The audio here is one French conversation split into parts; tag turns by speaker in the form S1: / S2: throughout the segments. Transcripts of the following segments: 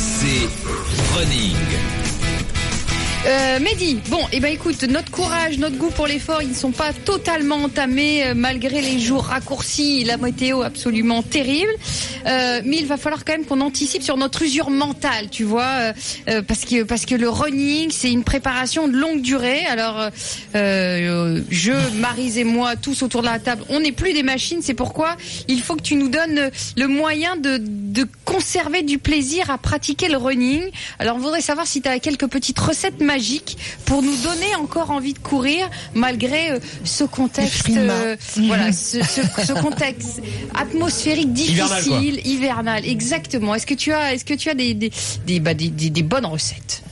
S1: RMC Running.
S2: Euh, Mehdi, bon, eh ben écoute, notre courage, notre goût pour l'effort, ils ne sont pas totalement entamés euh, malgré les jours raccourcis, la météo absolument terrible. Euh, mais il va falloir quand même qu'on anticipe sur notre usure mentale, tu vois, parce que parce que le running, c'est une préparation de longue durée. Alors, je, Marise et moi, tous autour de la table, on n'est plus des machines. C'est pourquoi il faut que tu nous donnes le moyen de de conserver du plaisir à pratiquer le running. Alors, on voudrait savoir si tu as quelques petites recettes magiques pour nous donner encore envie de courir malgré euh, ce contexte, euh, voilà, ce, ce- ce contexte atmosphérique difficile, hivernal. Exactement. Est-ce que tu as, est-ce que tu as des des des, bah, des, des- des bonnes recettes?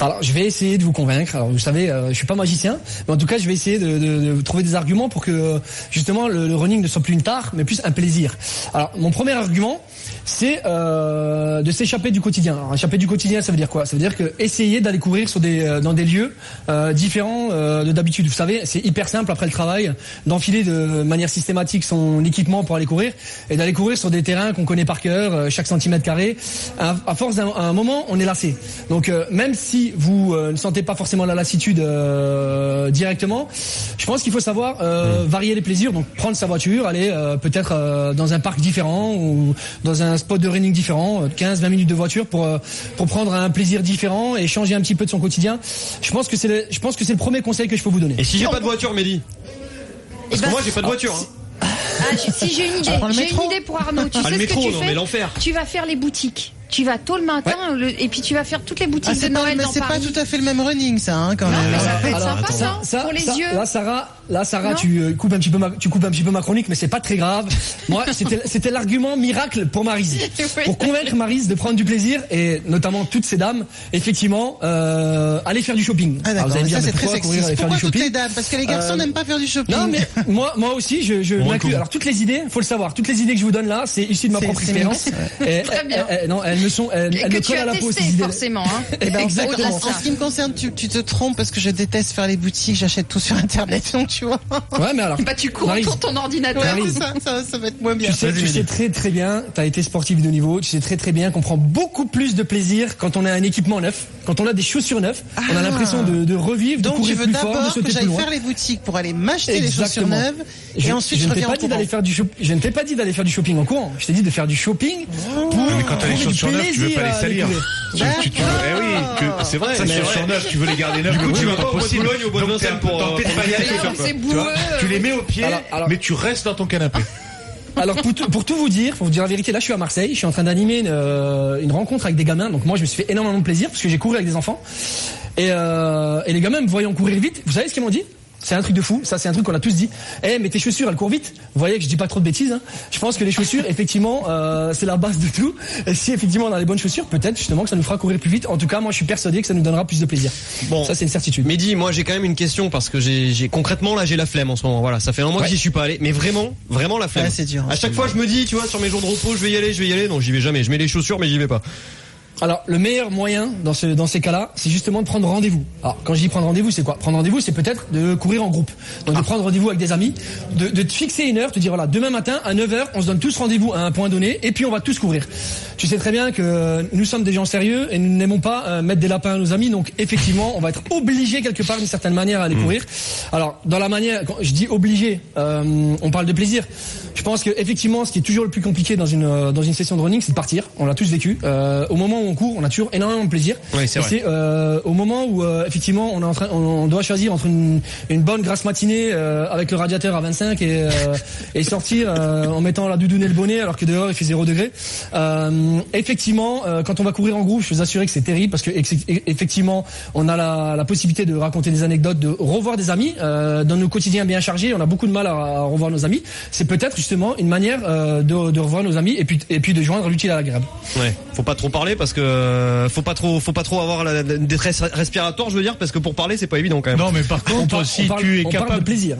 S3: Alors, je vais essayer de vous convaincre. Alors, vous savez, euh, je suis pas magicien, mais en tout cas, je vais essayer de, de- de trouver des arguments pour que euh, justement le, le running ne soit plus une tare, mais plus un plaisir. Alors, mon premier argument, c'est euh, de s'échapper du quotidien. Alors, échapper du quotidien, ça veut dire quoi? Ça veut dire que essayer d'aller courir sur des euh, dans des lieux euh, différents euh, de d'habitude. Vous savez, c'est hyper simple après le travail d'enfiler de manière systématique son équipement pour aller courir et d'aller courir sur des terrains qu'on connaît par cœur, chaque centimètre carré. À, à force d'un un moment, on est lassé. Donc, même si vous ne sentez pas forcément la lassitude directement, je pense qu'il faut savoir euh, varier les plaisirs. Donc, prendre sa voiture, aller peut-être dans un parc différent ou dans un spot de running différent, 15-20 minutes de voiture pour euh, pour prendre un plaisir différent et changer un petit peu de son quotidien. Je pense que c'est le, je pense que c'est le premier conseil que je peux vous donner.
S4: Et si j'ai pas de voiture, Mehdi Parce
S2: Eh
S4: que
S2: ben,
S4: moi, j'ai pas de voiture. hein.
S2: Ah, si j'ai une idée,
S5: prends le
S2: j'ai une idée pour Arnaud. Tu
S4: Ah,
S2: sais
S4: le
S2: ce que tu
S4: non,
S2: fais
S4: mais l'enfer.
S2: Tu vas faire les boutiques. Tu vas tôt le matin le- et puis tu vas faire toutes les boutiques
S5: Ah,
S2: de
S5: c'est pas,
S2: Noël
S5: mais
S2: dans
S5: c'est pas
S2: Paris.
S5: tout à fait le même running, ça, hein, quand
S2: Non,
S5: même.
S2: mais ça peut être
S3: Alors,
S2: sympa,
S3: ça- ça-
S2: Pour les
S3: ça-
S2: yeux.
S3: Là, Sarah, là, Sarah, tu euh, coupes un petit peu ma, tu coupes un petit peu ma chronique, mais c'est pas très grave. Moi, c'était, l'argument miracle pour Marise,
S2: Oui.
S3: pour convaincre Marise de prendre du plaisir et notamment toutes ces dames, effectivement, euh, aller faire du shopping.
S5: Ah
S3: Alors, vous allez me
S5: mais ça
S3: dire,
S5: c'est
S3: mais
S5: très
S3: pourquoi faire
S5: Pourquoi
S3: du
S5: toutes
S3: shopping
S5: les dames Parce que les garçons
S3: Euh,
S5: n'aiment pas faire du shopping.
S3: Non mais moi moi aussi je, je. Alors toutes les idées, faut le savoir, toutes les idées que je vous donne là, c'est issu de ma propre expérience.
S2: Très bien.
S3: elles- elles me sont elles, elles
S2: que
S3: me
S2: tu
S3: collent
S2: as
S3: à la peau
S2: testé forcément. Hein.
S3: Eh ben, exactement.
S5: En ce qui me concerne, tu, tu te trompes parce que je déteste faire les boutiques, j'achète tout sur internet, donc tu vois.
S3: Ouais mais alors.
S2: Bah tu cours
S3: Maryse,
S2: autour de ton ordinateur.
S5: Ouais, ça, ça, ça va être moins bien.
S3: Tu sais, tu sais très très bien, tu as été sportif de haut niveau, tu sais très très bien qu'on prend beaucoup plus de plaisir quand on a un équipement neuf, quand on a des chaussures neuves, on a
S5: Ah.
S3: l'impression de, de revivre, de
S5: Donc
S3: courir
S5: veux
S3: plus fort, de
S5: d'abord que
S3: sauter plus
S5: j'aille
S3: loin.
S5: faire les boutiques pour aller m'acheter les chaussures neuves
S3: Je,
S5: et ensuite
S3: je
S5: je,
S3: ne t'ai
S5: reviens
S3: pas
S5: en
S3: dit d'aller faire du je ne t'ai pas dit d'aller faire du shopping en courant. Je t'ai dit de faire du shopping pour
S6: mais quand t'as les chaussures tu veux pas les
S3: aller
S6: salir. Tu, tu, tu veux- eh oui, que- c'est vrai,
S4: Ça, vrai.
S6: neuves, tu veux les garder neuves.
S4: Du coup,
S6: le
S4: tu vas pas au bois de
S6: possible.
S4: Boulogne, au bois de
S6: Donc, t'es
S4: Vincennes pour, euh,
S6: Tu les mets au pied, mais tu restes dans ton canapé.
S3: Alors pour tout, pour tout vous dire, pour vous dire la vérité, là je suis à Marseille, je suis en train d'animer une, euh, une rencontre avec des gamins, donc moi je me suis fait énormément de plaisir parce que j'ai couru avec des enfants et, euh, et les gamins me voyant courir vite, vous savez ce qu'ils m'ont dit? C'est un truc de fou, ça c'est un truc qu'on a tous dit. Eh mais tes chaussures elles courent vite. Vous voyez que je dis pas trop de bêtises. Hein. Je pense que les chaussures effectivement euh, c'est la base de tout. Et si effectivement on a les bonnes chaussures, peut-être justement que ça nous fera courir plus vite. En tout cas moi je suis persuadé que ça nous donnera plus de plaisir.
S4: Bon.
S3: Ça c'est une certitude.
S4: Mehdi, moi j'ai quand même une question parce que j'ai concrètement là j'ai la flemme en ce moment. Voilà, ça fait un mois
S3: Ouais.
S4: que j'y suis pas allé, mais vraiment, vraiment la flemme.
S5: Ouais, c'est dur,
S4: À
S5: c'est
S4: chaque fois je me dis, tu vois, sur mes jours de repos, je vais y aller, je vais y aller. Non, j'y vais jamais. Je mets les chaussures, mais j'y vais pas.
S3: Alors, le meilleur moyen dans, ce, dans ces cas-là, c'est justement de prendre rendez-vous. Alors, quand je dis prendre rendez-vous, c'est quoi? Prendre rendez-vous, c'est peut-être de courir en groupe. Donc, de prendre rendez-vous avec des amis, de, de te fixer une heure, te dire, voilà, demain matin, à 9h, on se donne tous rendez-vous à un point donné, et puis on va tous courir. Tu sais très bien que nous sommes des gens sérieux, et nous n'aimons pas euh, mettre des lapins à nos amis, donc effectivement, on va être obligé quelque part, d'une certaine manière, à aller courir. Alors, dans la manière, quand je dis obligé, euh, on parle de plaisir. Je pense que effectivement, ce qui est toujours le plus compliqué dans une euh, dans une session de running, c'est de partir. On l'a tous vécu. Euh, au moment où on court, on a toujours énormément de plaisir.
S4: Oui, c'est vrai.
S3: Euh, au moment où euh, effectivement on est en train, on, on doit choisir entre une, une bonne grasse matinée euh, avec le radiateur à 25 et euh, et sortir euh, en mettant la doudoune et le bonnet alors que dehors il fait 0 degré. Euh, effectivement, euh, quand on va courir en groupe, je vous assurer que c'est terrible parce que ex- effectivement on a la, la possibilité de raconter des anecdotes, de revoir des amis. Euh, dans nos quotidiens bien chargés, on a beaucoup de mal à, à revoir nos amis. C'est peut-être justement une manière euh, de, de revoir nos amis et puis et puis de joindre l'utile à l'agréable.
S4: Ouais. Faut pas trop parler parce que euh, faut pas trop, faut pas trop avoir la, la détresse respiratoire, je veux dire, parce que pour parler c'est pas évident quand même.
S6: Non, mais par
S3: On
S6: contre,
S3: parle-
S6: si
S3: on parle-
S6: tu es
S3: on parle de
S6: capable,
S3: plaisir.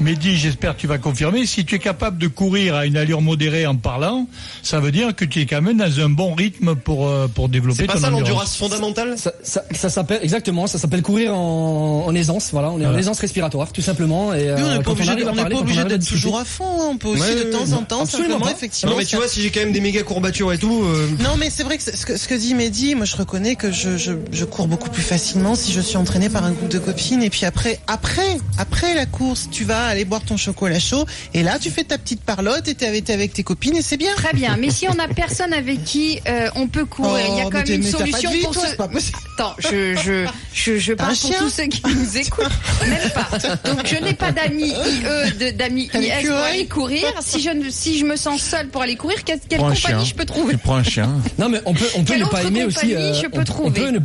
S7: Mehdi, j'espère que tu vas confirmer, si tu es capable de courir à une allure modérée en parlant, ça veut dire que tu es quand même dans un bon rythme pour, euh, pour développer
S4: C'est pas
S7: ton
S4: ça
S7: endurance.
S4: l'endurance fondamentale?
S3: Ça, ça, ça s'appelle exactement, ça s'appelle courir en, en aisance. Voilà, on est en aisance respiratoire, tout simplement. Et
S5: on
S3: euh,
S5: n'est pas obligé,
S3: parler,
S5: pas obligé
S3: à
S5: d'être toujours à fond. hein. On peut aussi
S4: Ouais,
S5: de
S4: ouais,
S5: temps
S4: ouais.
S5: en temps,
S3: Absolument
S5: simplement, effectivement.
S4: Non mais tu vois, si j'ai quand même des méga courbatures et tout, euh,
S5: Non, mais c'est vrai que ce que, ce que dit Mehdi, moi je reconnais que je, je, je cours beaucoup plus facilement si je suis entraînée par un groupe de copines. Et puis après, après, après la course, tu vas aller boire ton chocolat chaud. Et là, tu fais ta petite parlotte et t'es avec, t'es avec tes copines et c'est bien.
S2: Très bien, mais si on a personne avec qui euh, on peut courir, il y a
S5: Oh,
S2: quand même une solution
S5: vie,
S2: pour
S5: toi,
S2: ce.
S5: c'est pas possible.
S2: Attends, je je je, je parle pour tous ceux qui nous écoutent. Même pas. Donc je n'ai pas d'amis IE, d'amis IS pour aller courir. Si je ne- si je me sens seule pour aller courir, quelle, quelle compagnie
S6: chien.
S2: je peux trouver?
S6: Tu prends un chien.
S3: Non, mais on peut, on peut
S2: Quelle
S3: ne pas aimer aussi. euh,
S2: compagnie je peux
S3: on, on
S2: trouver?
S3: peut ne,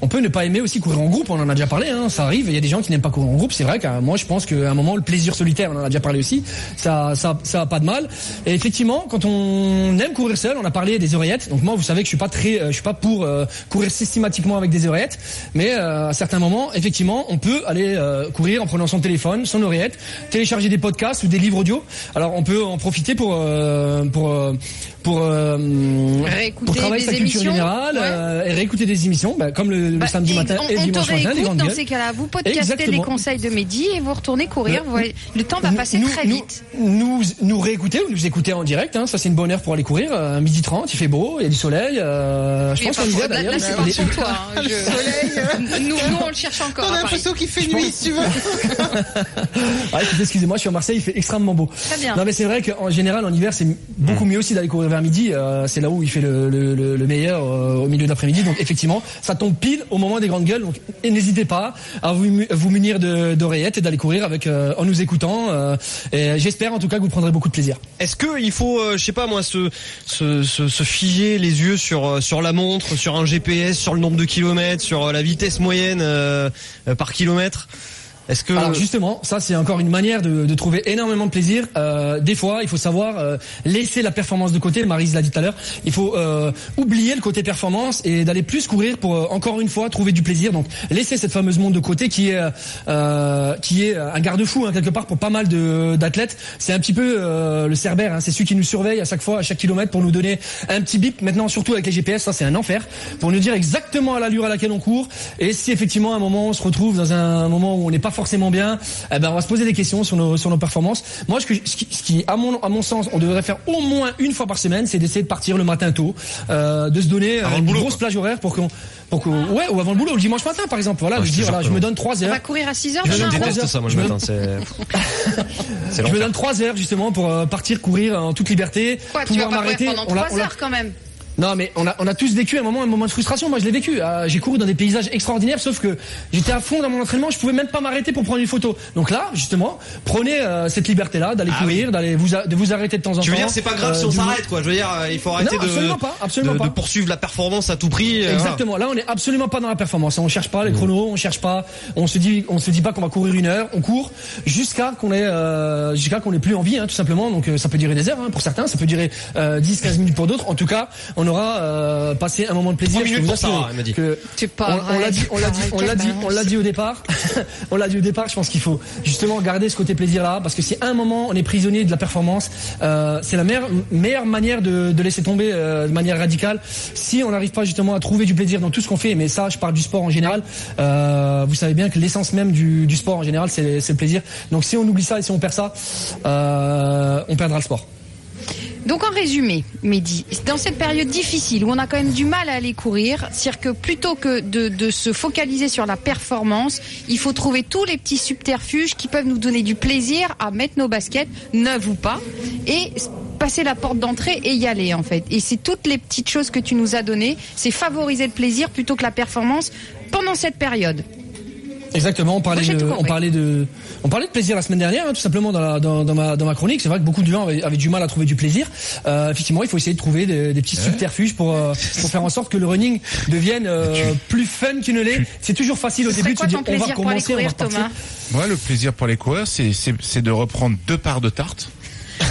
S3: on peut ne pas aimer aussi courir en groupe. On en a déjà parlé. Hein, ça arrive. Il y a des gens qui n'aiment pas courir en groupe. C'est vrai moi, je pense qu'à un moment, le plaisir solitaire, on en a déjà parlé aussi. Ça, ça, ça a pas de mal. Et effectivement, quand on aime courir seul, on a parlé des oreillettes. Donc moi, vous savez que je suis pas très, euh, je suis pas pour euh, courir systématiquement avec des oreillettes. Mais euh, à certains moments, effectivement, on peut aller courir en prenant son téléphone, son oreillette, télécharger des podcasts ou des livres audio. Alors on peut en profiter pour pour pour euh, pour travailler sa culture
S2: émissions,
S3: générale
S2: ouais.
S3: euh, et réécouter des émissions, bah, comme le, le
S2: Bah,
S3: samedi matin
S2: on,
S3: et le dimanche matin, les
S2: dans
S3: gueules.
S2: ces cas-là. Vous podcastez
S3: Exactement.
S2: les conseils de Mehdi et vous retournez courir. Vous voyez, le temps va passer
S3: nous-
S2: très
S3: nous-
S2: vite.
S3: Nous, nous, réécouter ou nous écouter en direct, hein, ça c'est une bonne heure pour aller courir. Euh, midi 30, il fait beau, il y a du soleil. Euh, je pense qu'on y va d'ailleurs.
S2: là, c'est pas pour toi. hein, je-
S5: Le soleil.
S2: Nous, nous, on le cherche encore.
S5: On
S2: à
S5: a l'impression qu'il fait nuit, si tu veux.
S3: Ah, excusez-moi, je suis à Marseille, il fait extrêmement beau.
S2: Très bien.
S3: Non, mais c'est vrai qu'en général, en hiver, c'est beaucoup mieux aussi d'aller courir vers midi. euh, c'est là où il fait le, le, le, le meilleur euh, au milieu d'après-midi. Donc effectivement, ça tombe pile au moment des grandes gueules. Donc n'hésitez pas à vous, mu- vous munir de- d'oreillettes et d'aller courir avec euh, en nous écoutant. euh, j'espère en tout cas que vous prendrez beaucoup de plaisir.
S4: est-ce que il faut, je sais pas moi, se, se, figer les yeux sur sur la montre, sur un GPS, sur le nombre de kilomètres, sur la vitesse moyenne par kilomètre? Est-ce que
S3: Alors justement, ça c'est encore une manière de, de trouver énormément de plaisir. Euh, des fois, il faut savoir euh, laisser la performance de côté. Marise l'a dit tout à l'heure. Il faut euh, oublier le côté performance et d'aller plus courir pour euh, encore une fois trouver du plaisir. Donc laisser cette fameuse montre de côté qui est euh, qui est un garde-fou hein, quelque part pour pas mal de d'athlètes. C'est un petit peu euh, le cerbère. Hein, c'est celui qui nous surveille à chaque fois, à chaque kilomètre pour nous donner un petit bip. Maintenant, surtout avec les GPS, ça c'est un enfer pour nous dire exactement à l'allure à laquelle on court. Et si effectivement à un moment on se retrouve dans un moment où on n'est pas forcément bien, eh ben on va se poser des questions sur nos sur nos performances. Moi, ce, que, ce, qui, ce qui, à mon à mon sens, on devrait faire au moins une fois par semaine, c'est d'essayer de partir le matin tôt, euh, de se donner
S4: Avant
S3: euh,
S4: le
S3: une
S4: boulot,
S3: grosse plage horaire pour qu'on pour qu'on ouais ou avant le boulot, le dimanche matin par exemple. Voilà,
S4: Ouais,
S3: je
S4: je
S3: dis voilà, je
S4: que
S3: me donne trois
S2: On
S3: heures.
S2: va courir à 6 heures
S3: Je
S4: je déteste
S3: heures.
S4: ça moi
S3: Je
S4: le
S3: me
S4: matin, c'est
S3: Je me donne trois heures justement pour euh, partir courir en toute liberté,
S2: Quoi, tu vas
S3: pouvoir m'arrêter.
S2: pendant
S3: On l'a-
S2: 3
S3: on l'a-
S2: heures quand même.
S3: Non, mais on a, on a tous vécu un moment, un moment de frustration. Moi, je l'ai vécu. Euh, j'ai couru dans des paysages extraordinaires, sauf que j'étais à fond dans mon entraînement. Je pouvais même pas m'arrêter pour prendre une photo. Donc là, justement, prenez euh, cette liberté-là d'aller
S4: Ah
S3: courir, d'aller vous, de vous arrêter de temps en temps.
S4: Tu veux dire c'est pas grave si on
S3: Euh, de-
S4: s'arrête quoi. Je veux dire euh, il faut arrêter
S3: Non,
S4: de,
S3: absolument pas, absolument
S4: de,
S3: pas.
S4: de poursuivre la performance à tout prix. euh,
S3: Exactement. Là, on est absolument pas dans la performance. On cherche pas les chronos, on cherche pas, on se dit, on se dit pas qu'on va courir une heure. On court jusqu'à qu'on ait, euh, jusqu'à qu'on ait plus envie, hein, tout simplement. Donc, euh, ça peut durer des heures hein, pour certains, ça peut durer euh, 10, 15 minutes pour d'autres. En tout cas, on aura euh, passé un moment de plaisir.
S4: Trois
S3: Je peux
S4: minutes
S3: vous
S4: pour
S3: assurer
S4: Sarah, elle m'a dit.
S3: que on, on l'a dit, on l'a dit, on l'a dit, on l'a dit au départ. on l'a dit au départ. Je pense qu'il faut justement garder ce côté plaisir là, parce que si à un moment on est prisonnier de la performance, euh, c'est la meilleure, meilleure manière de, de laisser tomber euh, de manière radicale. Si on n'arrive pas justement à trouver du plaisir dans tout ce qu'on fait, mais ça, je parle du sport en général. euh, vous savez bien que l'essence même du, du sport en général, c'est c'est le plaisir. Donc si on oublie ça et si on perd ça, euh, on perdra le sport.
S2: Donc en résumé, Mehdi, dans cette période difficile où on a quand même du mal à aller courir, c'est-à-dire que plutôt que de, se focaliser sur la performance, il faut trouver tous les petits subterfuges qui peuvent nous donner du plaisir à mettre nos baskets, neuves ou pas, et passer la porte d'entrée et y aller en fait. Et c'est toutes les petites choses que tu nous as données, c'est favoriser le plaisir plutôt que la performance pendant cette période.
S3: Exactement, on parlait,
S2: Moi,
S3: de, on parlait de, on parlait de plaisir la semaine dernière, hein, tout simplement dans, la, dans, dans ma, dans ma chronique. C'est vrai que beaucoup de gens avaient, avaient du mal à trouver du plaisir. Euh, effectivement, il faut essayer de trouver des, des petits subterfuges pour, euh, pour faire en sorte que le running devienne euh, plus fun qu'il ne l'est. C'est toujours facile au
S2: Ce
S3: début
S2: quoi
S3: se
S2: ton
S3: dire on va
S2: plaisir pour aller
S3: commencer, on va
S2: courir. Thomas?
S6: Moi, le plaisir pour les coureurs, c'est de reprendre deux parts de tarte.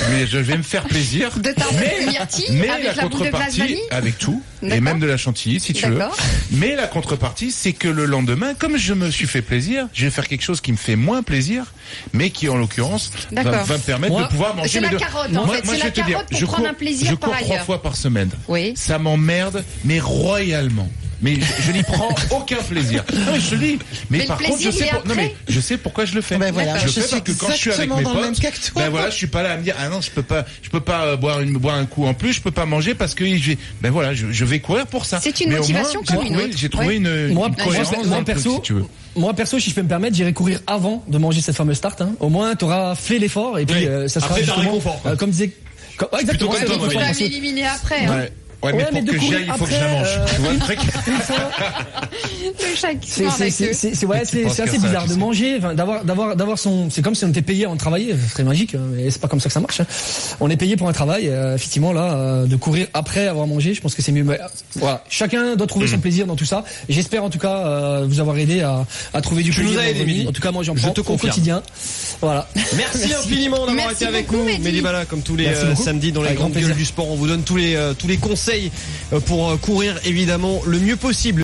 S6: Mais je vais me faire plaisir.
S2: De ta myrtille
S6: Mais
S2: avec
S6: la, contrepartie, avec tout, et même de la chantilly si tu veux. Mais la contrepartie, c'est que le lendemain, comme je me suis fait plaisir, je vais faire quelque chose qui me fait moins plaisir, mais qui en l'occurrence va, me permettre
S3: Moi,
S6: de pouvoir manger
S2: c'est
S6: mes
S2: la
S6: deux.
S2: carotte, en
S6: Moi-
S2: fait.
S6: moi,
S2: C'est
S6: je
S2: la
S6: vais te dire,
S2: pour
S6: je
S2: prendre
S6: cours-
S2: un plaisir
S6: je
S2: par
S6: cours trois fois par semaine.
S2: Oui.
S6: Ça m'emmerde, mais royalement. Mais je, je n'y prends aucun plaisir. Non, mais je te dis. Mais, par contre, je sais,
S2: il est
S6: pour- non,
S2: après
S6: mais je sais pourquoi je le fais.
S5: Ben voilà,
S6: je le
S5: je
S6: fais
S5: suis
S6: parce que quand je suis avec mes
S5: dans le
S6: potes,
S5: toi.
S6: ben voilà, je suis pas là à me dire ah non, je peux pas, je peux pas euh, boire une boire un coup en plus, je peux pas manger parce que j'ai, ben voilà, je, je vais courir pour ça.
S2: C'est une
S6: Mais
S2: motivation
S6: moins,
S2: comme
S6: j'ai
S2: une
S6: trouvé-
S2: autre.
S6: J'ai trouvé
S2: Ouais.
S6: une,
S3: Moi,
S6: une
S3: moi, moi,
S6: truc,
S3: perso,
S6: si tu veux.
S3: moi perso, si je peux me permettre, j'irai courir avant de manger cette fameuse tarte. hein. Au moins, tu auras fait l'effort et puis
S4: Oui.
S3: euh, ça sera
S4: Après,
S3: justement,
S4: réconfort,
S3: euh, comme disait, comme, ouais, exactement.
S4: comme toi,
S2: Tu l'éliminer après.
S6: Ouais. Mais
S3: Ouais,
S6: pour
S3: mais
S6: que j'y
S3: courir
S6: aille, il faut que je
S3: après,
S6: la mange.
S3: euh,
S6: Tu vois le truc
S3: une fois-
S2: Le chat qui se
S3: C'est c'est- c'est- c'est- c'est- ouais, c'est c'est assez bizarre de
S6: sais.
S3: manger, d'avoir d'avoir d'avoir son. C'est comme si on était payé en travailler, ce serait magique, hein, mais c'est pas comme ça que ça marche. hein. On est payé pour un travail, euh, effectivement là, euh, de courir après avoir mangé, je pense que c'est mieux. Mais, voilà, chacun doit trouver
S6: Mm.
S3: son plaisir dans tout ça. J'espère en tout cas euh, vous avoir aidé à, à trouver du
S4: Tu nous
S3: plaisir. En tout cas, moi j'en
S4: Je
S3: prends
S4: te
S3: au quotidien. Voilà.
S4: Merci, infiniment d'avoir été avec nous,
S2: Mehdi.
S4: Medibala, comme tous les samedis dans les grandes gueules du sport. On vous donne tous les tous les conseils pour euh, courir évidemment le mieux possible.